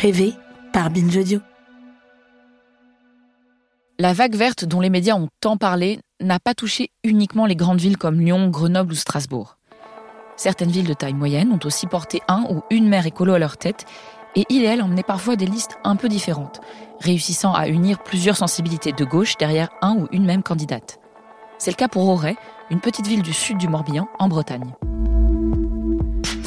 Rêver par Binge. La vague verte dont les médias ont tant parlé n'a pas touché uniquement les grandes villes comme Lyon, Grenoble ou Strasbourg. Certaines villes de taille moyenne ont aussi porté un ou une maire écolo à leur tête, et il et elle emmenaient parfois des listes un peu différentes, réussissant à unir plusieurs sensibilités de gauche derrière un ou une même candidate. C'est le cas pour Auray, une petite ville du sud du Morbihan, en Bretagne.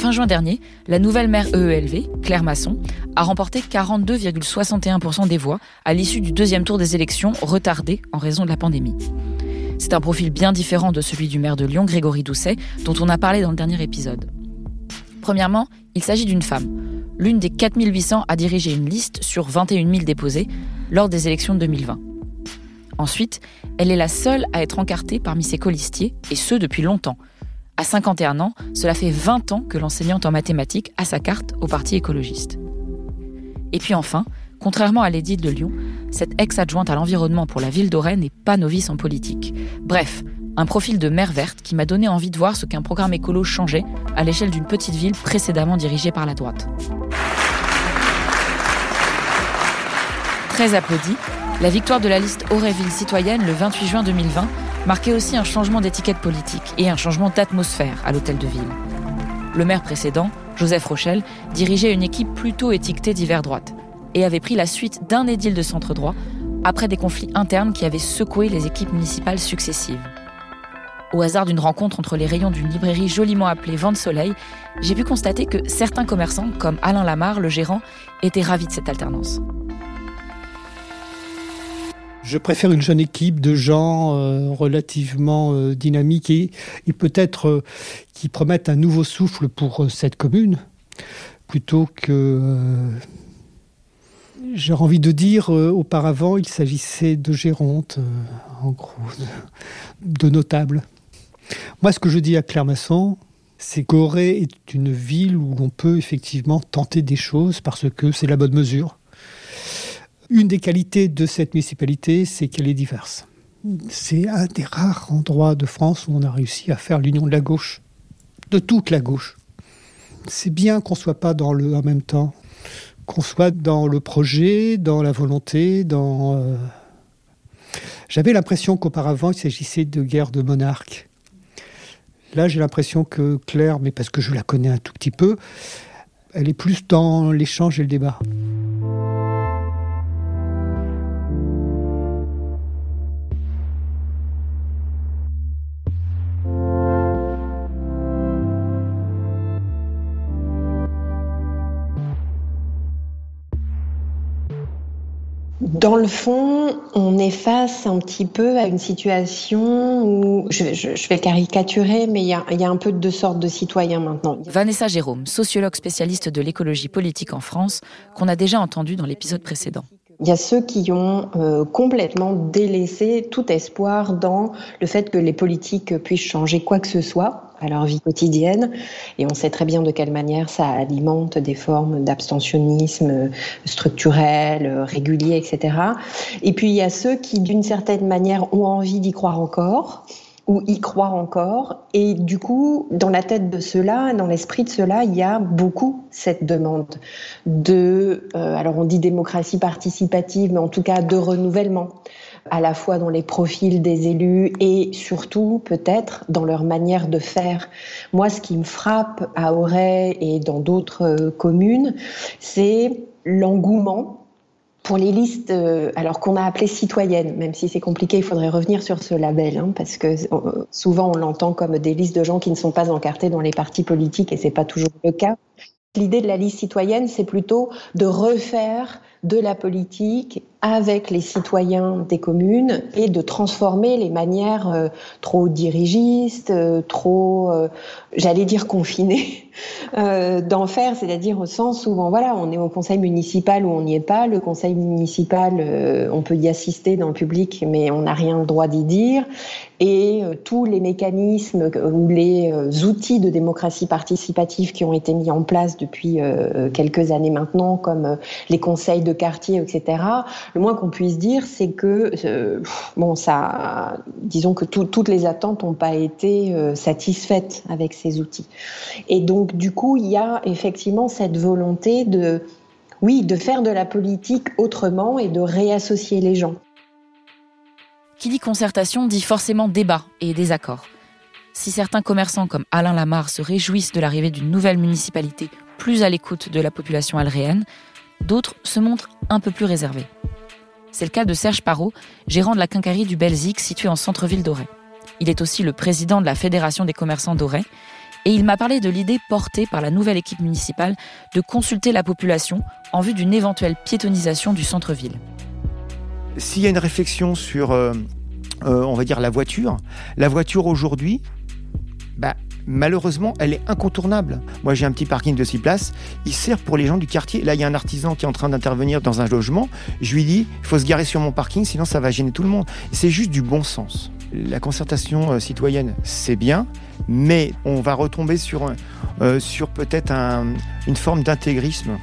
Fin juin dernier, la nouvelle maire EELV, Claire Masson, a remporté 42,61% des voix à l'issue du deuxième tour des élections retardées en raison de la pandémie. C'est un profil bien différent de celui du maire de Lyon, Grégory Doucet, dont on a parlé dans le dernier épisode. Premièrement, il s'agit d'une femme, l'une des 4800 à diriger une liste sur 21 000 déposés lors des élections de 2020. Ensuite, elle est la seule à être encartée parmi ses colistiers, et ce depuis longtemps. À 51 ans, cela fait 20 ans que l'enseignante en mathématiques a sa carte au Parti écologiste. Et puis enfin, Contrairement à l'édile de Lyon, cette ex-adjointe à l'environnement pour la ville d'Auray n'est pas novice en politique. Bref, un profil de mère verte qui m'a donné envie de voir ce qu'un programme écolo changeait à l'échelle d'une petite ville précédemment dirigée par la droite. Très applaudie, la victoire de la liste Auréville citoyenne le 28 juin 2020 marquait aussi un changement d'étiquette politique et un changement d'atmosphère à l'hôtel de ville. Le maire précédent, Joseph Rochelle, dirigeait une équipe plutôt étiquetée d'hiver droite et avait pris la suite d'un édile de centre droit après des conflits internes qui avaient secoué les équipes municipales successives. Au hasard d'une rencontre entre les rayons d'une librairie joliment appelée Vente Soleil, j'ai pu constater que certains commerçants, comme Alain Lamar, le gérant, étaient ravis de cette alternance. Je préfère une jeune équipe de gens euh, relativement euh, dynamiques et, peut-être euh, qui promettent un nouveau souffle pour cette commune, plutôt que J'aurais envie de dire, auparavant, il s'agissait de gérontes, euh, en gros, de, notables. Moi, ce que je dis à Clermasson, c'est qu'Auray est une ville où on peut effectivement tenter des choses parce que c'est la bonne mesure. Une des qualités de cette municipalité, c'est qu'elle est diverse. C'est un des rares endroits de France où on a réussi à faire l'union de la gauche, de toute la gauche. C'est bien qu'on ne soit pas dans le en même temps qu'on soit dans le projet, dans la volonté, dans... Euh, j'avais l'impression qu'auparavant, il s'agissait de guerre de monarques. Là, j'ai l'impression que Claire, mais parce que je la connais un tout petit peu, elle est plus dans l'échange et le débat. Dans le fond, on est face un petit peu à une situation où, je, vais caricaturer, mais il y, a, un peu de deux sortes de citoyens maintenant. Vanessa Jérôme, sociologue spécialiste de l'écologie politique en France, qu'on a déjà entendu dans l'épisode précédent. Il y a ceux qui ont euh, complètement délaissé tout espoir dans le fait que les politiques puissent changer quoi que ce soit à leur vie quotidienne. Et on sait très bien de quelle manière ça alimente des formes d'abstentionnisme structurel, régulier, etc. Et puis il y a ceux qui, d'une certaine manière, ont envie d'y croire encore ou y croient encore. Et du coup, dans la tête de ceux-là, dans l'esprit de ceux-là, il y a beaucoup cette demande de, euh, alors on dit démocratie participative, mais en tout cas de renouvellement à la fois dans les profils des élus et surtout peut-être dans leur manière de faire. Moi, ce qui me frappe à Auray et dans d'autres euh, communes, c'est l'engouement pour les listes, euh, alors qu'on a appelées citoyennes, même si c'est compliqué, il faudrait revenir sur ce label, hein, parce que euh, souvent on l'entend comme des listes de gens qui ne sont pas encartés dans les partis politiques, et c'est pas toujours le cas. L'idée de la liste citoyenne, c'est plutôt de refaire de la politique avec les citoyens des communes et de transformer les manières euh, trop dirigistes, euh, trop, euh, j'allais dire confinées, d'en faire, c'est-à-dire au sens où, voilà, on est au conseil municipal ou on n'y est pas. Le conseil municipal, on peut y assister dans le public, mais on n'a rien le droit d'y dire. Et tous les mécanismes ou les outils de démocratie participative qui ont été mis en place depuis quelques années maintenant, comme les conseils de quartier, etc., le moins qu'on puisse dire, c'est que, euh, bon, ça, disons que toutes les attentes n'ont pas été euh, satisfaites avec ces outils. Et donc, du coup, il y a effectivement cette volonté de, oui, de faire de la politique autrement et de réassocier les gens. Qui dit concertation dit forcément débat et désaccord. Si certains commerçants comme Alain Lamarre se réjouissent de l'arrivée d'une nouvelle municipalité plus à l'écoute de la population alréenne, d'autres se montrent un peu plus réservés. C'est le cas de Serge Parot, gérant de la quincaillerie du Belzic située en centre-ville d'Auray. Il est aussi le président de la Fédération des commerçants d'Auray et il m'a parlé de l'idée portée par la nouvelle équipe municipale de consulter la population en vue d'une éventuelle piétonisation du centre-ville. S'il y a une réflexion sur, euh, euh, on va dire, la voiture, la voiture aujourd'hui, bah, malheureusement, elle est incontournable. Moi, j'ai un petit parking de 6 places. Il sert pour les gens du quartier. Là, il y a un artisan qui est en train d'intervenir dans un logement. Je lui dis, il faut se garer sur mon parking, sinon ça va gêner tout le monde. C'est juste du bon sens. La concertation euh, citoyenne, c'est bien, mais on va retomber sur, peut-être une forme d'intégrisme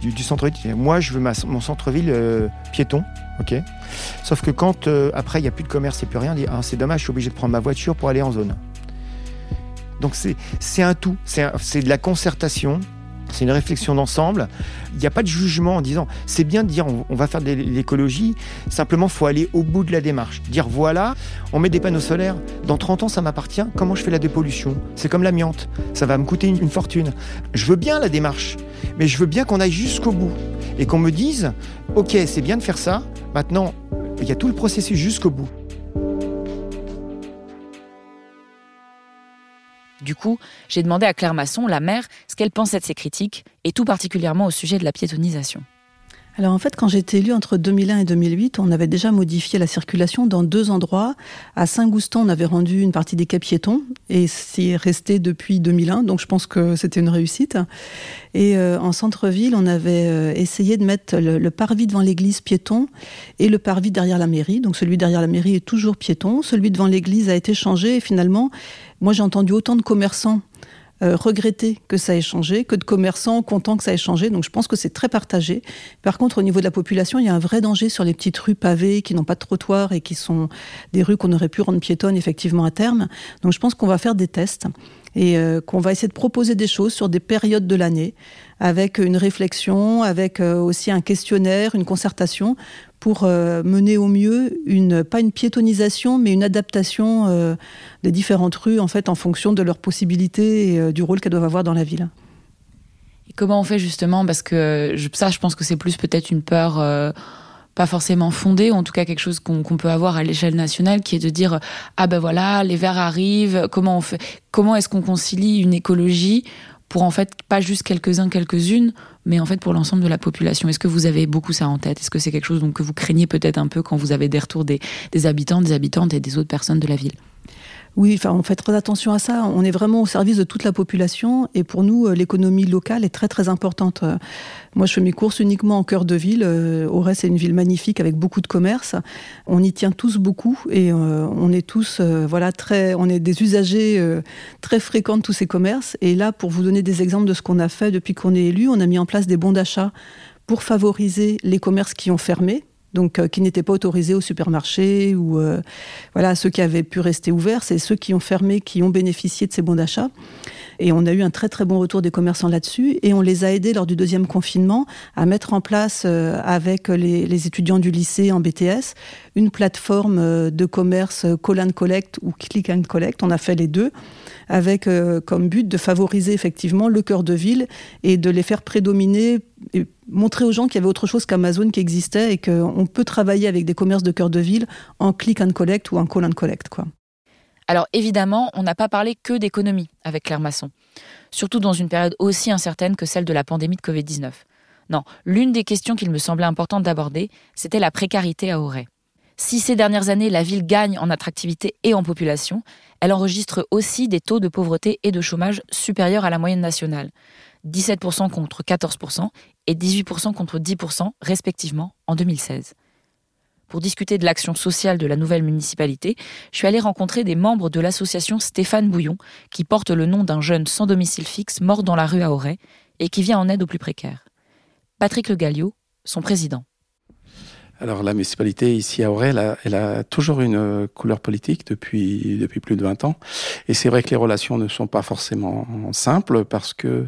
du, centre-ville. Moi, je veux mon centre-ville piéton, ok. Sauf que quand après il n'y a plus de commerce et plus rien, on dit ah, c'est dommage, je suis obligé de prendre ma voiture pour aller en zone. Donc c'est un tout, c'est de la concertation, c'est une réflexion d'ensemble. Il n'y a pas de jugement en disant c'est bien de dire on, va faire de l'écologie, simplement faut aller au bout de la démarche. Dire voilà, on met des panneaux solaires, dans 30 ans ça m'appartient, comment je fais la dépollution? C'est comme l'amiante, ça va me coûter une, une, fortune. Je veux bien la démarche, mais je veux bien qu'on aille jusqu'au bout et qu'on me dise ok, c'est bien de faire ça, maintenant il y a tout le processus jusqu'au bout. Du coup, j'ai demandé à Claire Masson, la mère, ce qu'elle pensait de ces critiques, et tout particulièrement au sujet de la piétonisation. Alors en fait, quand j'ai été élue entre 2001 et 2008, on avait déjà modifié la circulation dans deux endroits. À Saint-Goustan, on avait rendu une partie des quais piétons et c'est resté depuis 2001, donc je pense que c'était une réussite. Et euh, en centre-ville, on avait euh, essayé de mettre le, parvis devant l'église piéton et le parvis derrière la mairie. Donc celui derrière la mairie est toujours piéton, celui devant l'église a été changé et finalement, moi j'ai entendu autant de commerçants euh, regretter que ça ait changé, que de commerçants contents que ça ait changé. Donc je pense que c'est très partagé. Par contre, au niveau de la population, il y a un vrai danger sur les petites rues pavées qui n'ont pas de trottoir et qui sont des rues qu'on aurait pu rendre piétonnes effectivement à terme. Donc je pense qu'on va faire des tests et euh, qu'on va essayer de proposer des choses sur des périodes de l'année avec une réflexion, avec euh, aussi un questionnaire, une concertation pour euh, mener au mieux une pas une piétonisation mais une adaptation euh, des différentes rues en fait en fonction de leurs possibilités et euh, du rôle qu'elles doivent avoir dans la ville. Et comment on fait justement? Parce que ça je pense que c'est plus peut-être une peur pas forcément fondée, ou en tout cas quelque chose qu'on peut avoir à l'échelle nationale, qui est de dire ah ben voilà les verts arrivent, comment on fait, comment est-ce qu'on concilie une écologie pour en fait pas juste quelques-uns, quelques-unes, mais en fait pour l'ensemble de la population. Est-ce que vous avez beaucoup ça en tête? Est-ce que c'est quelque chose donc, que vous craignez peut-être un peu quand vous avez des retours des, des habitants, des habitantes et des autres personnes de la ville? Oui, on fait très attention à ça. On est vraiment au service de toute la population et pour nous, euh, l'économie locale est très très importante. Euh, moi, je fais mes courses uniquement en cœur de ville. Euh, Auray, c'est une ville magnifique avec beaucoup de commerces. On y tient tous beaucoup et on est tous, voilà, très, on est des usagers très fréquents de tous ces commerces. Et là, pour vous donner des exemples de ce qu'on a fait depuis qu'on est élu, on a mis en place des bons d'achat pour favoriser les commerces qui ont fermé donc euh, qui n'étaient pas autorisés au supermarché ou euh, voilà ceux qui avaient pu rester ouverts, c'est ceux qui ont fermé qui ont bénéficié de ces bons d'achat. Et on a eu un très très bon retour des commerçants là-dessus et on les a aidés lors du deuxième confinement à mettre en place euh, avec les, les, étudiants du lycée en BTS une plateforme de commerce call and collect ou click and collect. On a fait les deux avec comme but de favoriser effectivement le cœur de ville et de les faire prédominer et montrer aux gens qu'il y avait autre chose qu'Amazon qui existait et qu'on peut travailler avec des commerces de cœur de ville en click and collect ou en call and collect. Alors évidemment, on n'a pas parlé que d'économie avec Claire Masson, surtout dans une période aussi incertaine que celle de la pandémie de Covid-19. Non, l'une des questions qu'il me semblait importante d'aborder, c'était la précarité à Auray. Si ces dernières années, la ville gagne en attractivité et en population, elle enregistre aussi des taux de pauvreté et de chômage supérieurs à la moyenne nationale. 17% contre 14% et 18% contre 10% respectivement en 2016. Pour discuter de l'action sociale de la nouvelle municipalité, je suis allée rencontrer des membres de l'association Stéphane Bouillon, qui porte le nom d'un jeune sans domicile fixe mort dans la rue à Auray et qui vient en aide aux plus précaires. Patrick Le Gallio, son président. Alors la municipalité ici à Auray, elle a, toujours une couleur politique depuis, depuis plus de 20 ans. Et c'est vrai que les relations ne sont pas forcément simples parce que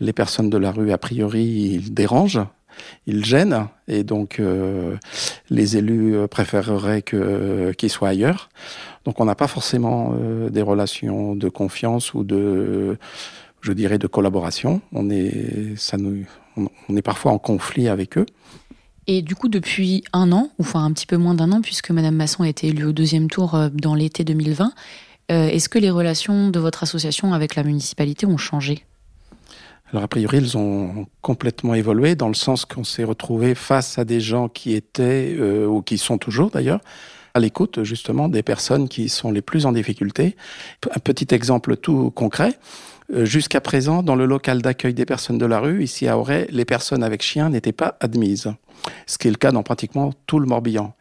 les personnes de la rue, a priori, ils dérangent ils gênent et donc euh, les élus euh, préféreraient que qu'ils soient ailleurs. Donc on n'a pas forcément euh, des relations de confiance ou de je dirais de collaboration. On est ça nous on est parfois en conflit avec eux. Et du coup, depuis un an, ou enfin un petit peu moins d'un an, puisque Madame Masson a été élue au deuxième tour dans l'été 2020, est-ce que les relations de votre association avec la municipalité ont changé? Alors a priori, ils ont complètement évolué dans le sens qu'on s'est retrouvé face à des gens qui étaient, euh, ou qui sont toujours d'ailleurs, à l'écoute justement des personnes qui sont les plus en difficulté. Un petit exemple tout concret. Euh, jusqu'à présent, dans le local d'accueil des personnes de la rue, ici à Auray, les personnes avec chiens n'étaient pas admises, ce qui est le cas dans pratiquement tout le Morbihan.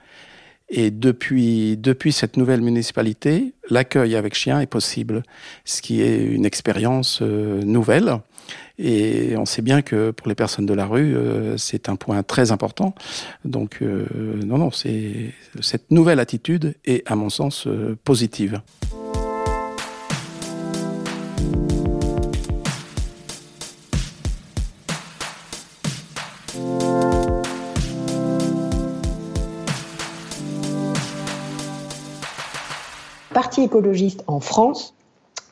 Et depuis, depuis cette nouvelle municipalité, l'accueil avec chien est possible, ce qui est une expérience euh, nouvelle. Et on sait bien que pour les personnes de la rue, euh, c'est un point très important. Donc, non, non, cette nouvelle attitude est, à mon sens, positive. Parti écologiste en France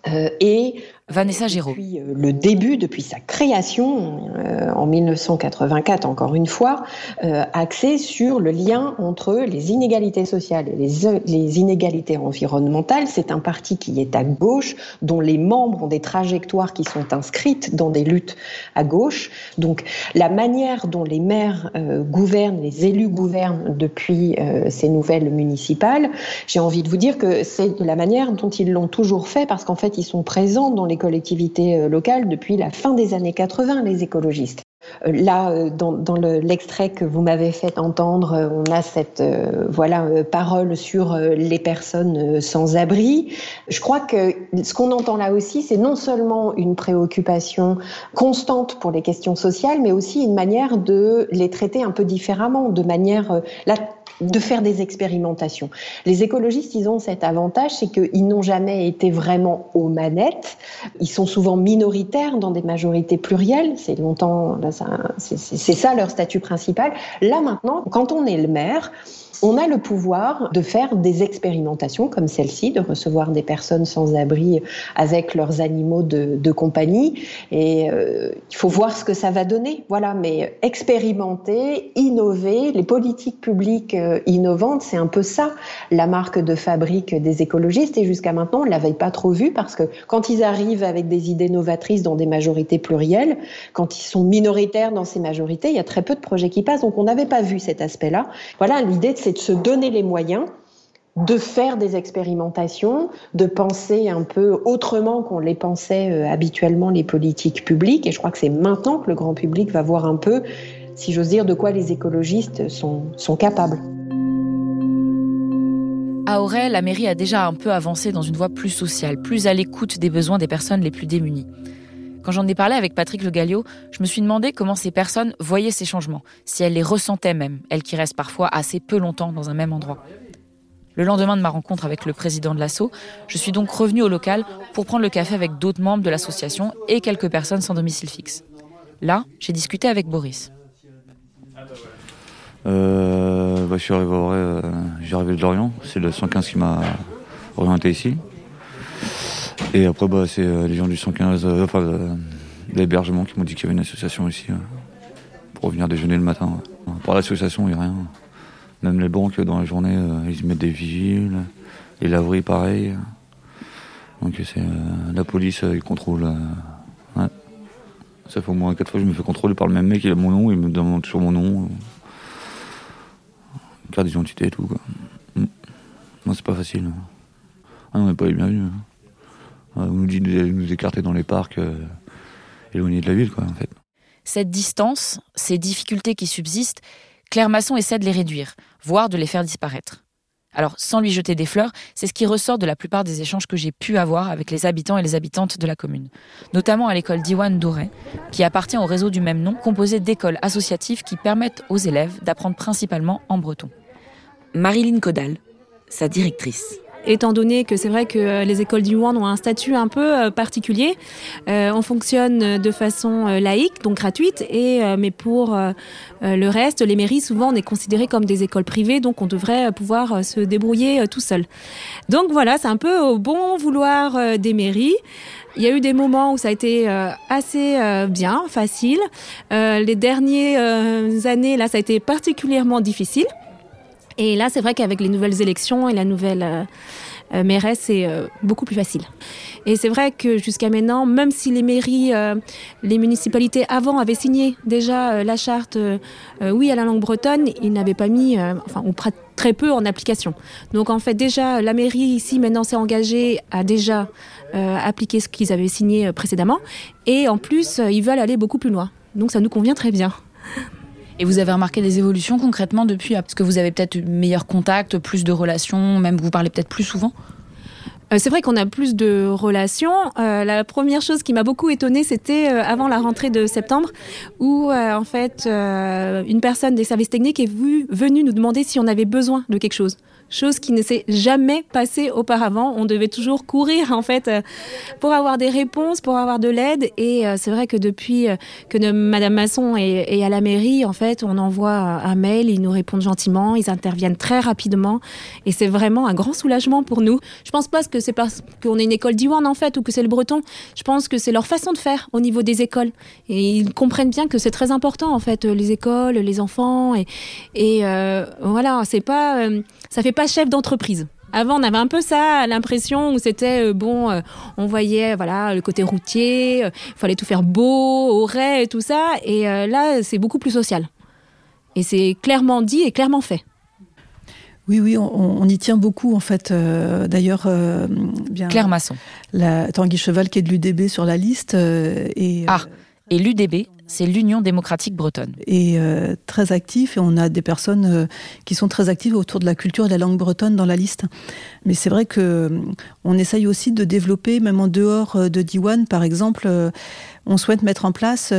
euh, et Vanessa Giraud. Depuis euh, le début, depuis sa création euh, en 1984, encore une fois, euh, axé sur le lien entre les inégalités sociales et les, les inégalités environnementales. C'est un parti qui est à gauche, dont les membres ont des trajectoires qui sont inscrites dans des luttes à gauche. Donc la manière dont les maires gouvernent, les élus gouvernent depuis ces nouvelles municipales, j'ai envie de vous dire que c'est la manière dont ils l'ont toujours fait, parce qu'en fait ils sont présents dans les collectivités euh, locales depuis la fin des années 80, les écologistes. Euh, là, euh, dans, l'extrait que vous m'avez fait entendre, on a cette voilà parole sur les personnes sans abri. Je crois que ce qu'on entend là aussi, c'est non seulement une préoccupation constante pour les questions sociales, mais aussi une manière de les traiter un peu différemment, de manière là de faire des expérimentations. Les écologistes, ils ont cet avantage, c'est qu'ils n'ont jamais été vraiment aux manettes. Ils sont souvent minoritaires dans des majorités plurielles. C'est longtemps, c'est ça leur statut principal. Là maintenant, quand on est le maire, on a le pouvoir de faire des expérimentations comme celle-ci, de recevoir des personnes sans abri avec leurs animaux de, compagnie. Et euh, il faut voir ce que ça va donner. Voilà, mais expérimenter, innover, les politiques publiques euh, innovantes, c'est un peu ça la marque de fabrique des écologistes. Et jusqu'à maintenant, on ne l'avait pas trop vu parce que quand ils arrivent avec des idées novatrices dans des majorités plurielles, quand ils sont minoritaires dans ces majorités, il y a très peu de projets qui passent. Donc on n'avait pas vu cet aspect-là. Voilà, l'idée de de se donner les moyens de faire des expérimentations, de penser un peu autrement qu'on les pensait euh, habituellement les politiques publiques. Et je crois que c'est maintenant que le grand public va voir un peu, si j'ose dire, de quoi les écologistes sont capables. À Auray, la mairie a déjà un peu avancé dans une voie plus sociale, plus à l'écoute des besoins des personnes les plus démunies. Quand j'en ai parlé avec Patrick Le Gallio, je me suis demandé comment ces personnes voyaient ces changements, si elles les ressentaient même, elles qui restent parfois assez peu longtemps dans un même endroit. Le lendemain de ma rencontre avec le président de l'assaut, je suis donc revenu au local pour prendre le café avec d'autres membres de l'association et quelques personnes sans domicile fixe. Là, j'ai discuté avec Boris. Euh, je suis arrivé, euh, j'ai arrivé de Lorient, c'est le 115 qui m'a orienté ici. Et après, bah, c'est euh, les gens du 115, euh, enfin, l'hébergement qui m'ont dit qu'il y avait une association ici euh, pour venir déjeuner le matin. Par l'association, il n'y a rien. Même les banques, dans la journée, ils mettent des vigiles. Les laveries, pareil. Donc c'est la police, ils contrôlent. Ça fait au moins quatre fois que je me fais contrôler par le même mec, il a mon nom, il me demande toujours mon nom. Carte d'identité et tout, quoi. Mm. Non, c'est pas facile. Ah on n'est pas les bienvenus. Hein. Ah, on nous dit de nous écarter dans les parcs, euh, éloignés de la ville, quoi, en fait. Cette distance, ces difficultés qui subsistent, Claire Masson essaie de les réduire, voire de les faire disparaître. Alors, sans lui jeter des fleurs, c'est ce qui ressort de la plupart des échanges que j'ai pu avoir avec les habitants et les habitantes de la commune. Notamment à l'école d'Iwan Doré, qui appartient au réseau du même nom, composé d'écoles associatives qui permettent aux élèves d'apprendre principalement en breton. Marilyn Codal, sa directrice étant donné que c'est vrai que euh, les écoles du Yuan ont un statut un peu euh, particulier. Euh, on fonctionne de façon laïque, donc gratuite, et, mais pour le reste, les mairies, souvent, on est considéré comme des écoles privées, donc on devrait pouvoir se débrouiller tout seul. Donc voilà, c'est un peu au bon vouloir des mairies. Il y a eu des moments où ça a été assez bien, facile. les dernières années, là, ça a été particulièrement difficile. Et là, c'est vrai qu'avec les nouvelles élections et la nouvelle euh, euh, mairesse, c'est euh, beaucoup plus facile. Et c'est vrai que jusqu'à maintenant, même si les mairies, les municipalités avant avaient signé déjà la charte oui à la langue bretonne, ils n'avaient pas mis, enfin, ou très peu en application. Donc en fait, déjà, la mairie ici maintenant s'est engagée à déjà appliquer ce qu'ils avaient signé précédemment. Et en plus, ils veulent aller beaucoup plus loin. Donc ça nous convient très bien. Et vous avez remarqué des évolutions concrètement depuis Parce que vous avez peut-être meilleur contact, plus de relations, même vous parlez peut-être plus souvent? Euh, c'est vrai qu'on a plus de relations. Euh, la première chose qui m'a beaucoup étonnée, c'était euh, avant la rentrée de septembre, où en fait une personne des services techniques est venue nous demander si on avait besoin de quelque chose chose qui ne s'est jamais passée auparavant. On devait toujours courir en fait pour avoir des réponses, pour avoir de l'aide. Et c'est vrai que depuis que Madame Masson est, à la mairie, en fait, on envoie un mail, ils nous répondent gentiment, ils interviennent très rapidement, et c'est vraiment un grand soulagement pour nous. Je pense pas que c'est parce qu'on est une école d'Iwan en fait ou que c'est le breton. Je pense que c'est leur façon de faire au niveau des écoles, et ils comprennent bien que c'est très important en fait les écoles, les enfants, et, et voilà, c'est pas, ça fait pas chef d'entreprise. Avant, on avait un peu ça, l'impression où c'était euh, bon, euh, on voyait voilà le côté routier, euh, il fallait tout faire beau, au et tout ça. Et là, c'est beaucoup plus social. Et c'est clairement dit et clairement fait. Oui, oui, on, y tient beaucoup en fait. D'ailleurs, bien. Claire Masson. La Tanguy Cheval qui est de l'UDB sur la liste. et, ah, et l'UDB, c'est l'Union démocratique bretonne. Et euh, très actif, et on a des personnes euh, qui sont très actives autour de la culture et de la langue bretonne dans la liste. Mais c'est vrai que euh, on essaye aussi de développer, même en dehors de Diwan, par exemple, on souhaite mettre en place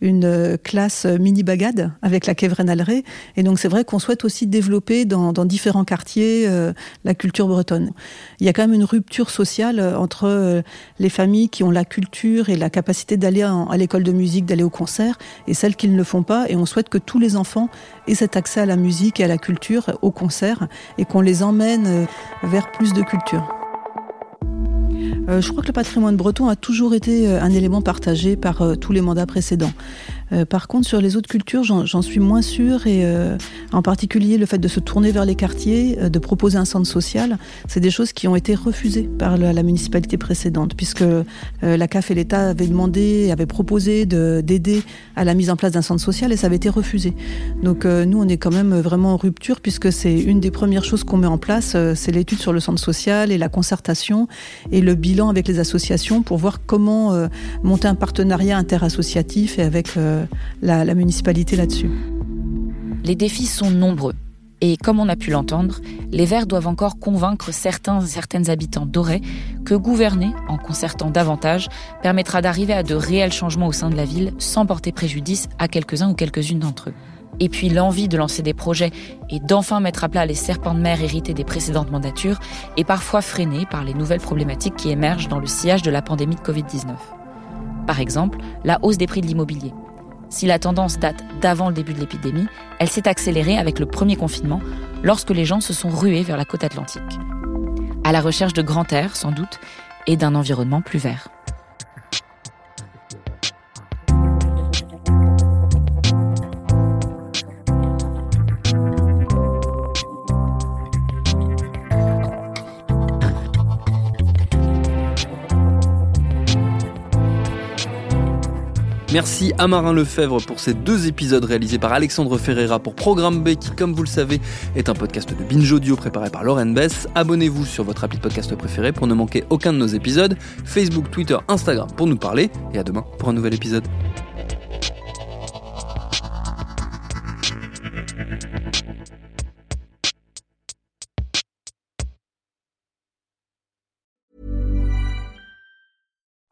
une classe mini bagade avec la Alré. Et donc c'est vrai qu'on souhaite aussi développer dans, différents quartiers la culture bretonne. Il y a quand même une rupture sociale entre les familles qui ont la culture et la capacité d'aller à l'école de musique, d'aller au concert, et celles qui ne font pas. Et on souhaite que tous les enfants aient cet accès à la musique et à la culture, au concert, et qu'on les emmène vers plus de culture. Euh, je crois que le patrimoine breton a toujours été euh, un élément partagé par euh, tous les mandats précédents. Euh, par contre, sur les autres cultures, j'en suis moins sûre et euh, en particulier le fait de se tourner vers les quartiers, euh, de proposer un centre social, c'est des choses qui ont été refusées par la, municipalité précédente, puisque la CAF et l'État avaient demandé, avaient proposé d'aider à la mise en place d'un centre social et ça avait été refusé. Donc nous, on est quand même vraiment en rupture puisque c'est une des premières choses qu'on met en place, c'est l'étude sur le centre social et la concertation et le bilan avec les associations pour voir comment monter un partenariat interassociatif et avec la, municipalité là-dessus. Les défis sont nombreux. Et comme on a pu l'entendre, les Verts doivent encore convaincre certains et certaines habitants d'Auray que gouverner, en concertant davantage, permettra d'arriver à de réels changements au sein de la ville sans porter préjudice à quelques-uns ou quelques-unes d'entre eux. Et puis l'envie de lancer des projets et d'enfin mettre à plat les serpents de mer hérités des précédentes mandatures est parfois freinée par les nouvelles problématiques qui émergent dans le sillage de la pandémie de Covid-19. Par exemple, la hausse des prix de l'immobilier. Si la tendance date d'avant le début de l'épidémie, elle s'est accélérée avec le premier confinement, lorsque les gens se sont rués vers la côte atlantique. À la recherche de grand air, sans doute, et d'un environnement plus vert. Merci à Marin Lefebvre pour ces deux épisodes réalisés par Alexandre Ferreira pour Programme B qui, comme vous le savez, est un podcast de Binge Audio préparé par Lauren Bess. Abonnez-vous sur votre appli de podcast préféré pour ne manquer aucun de nos épisodes. Facebook, Twitter, Instagram pour nous parler. Et à demain pour un nouvel épisode.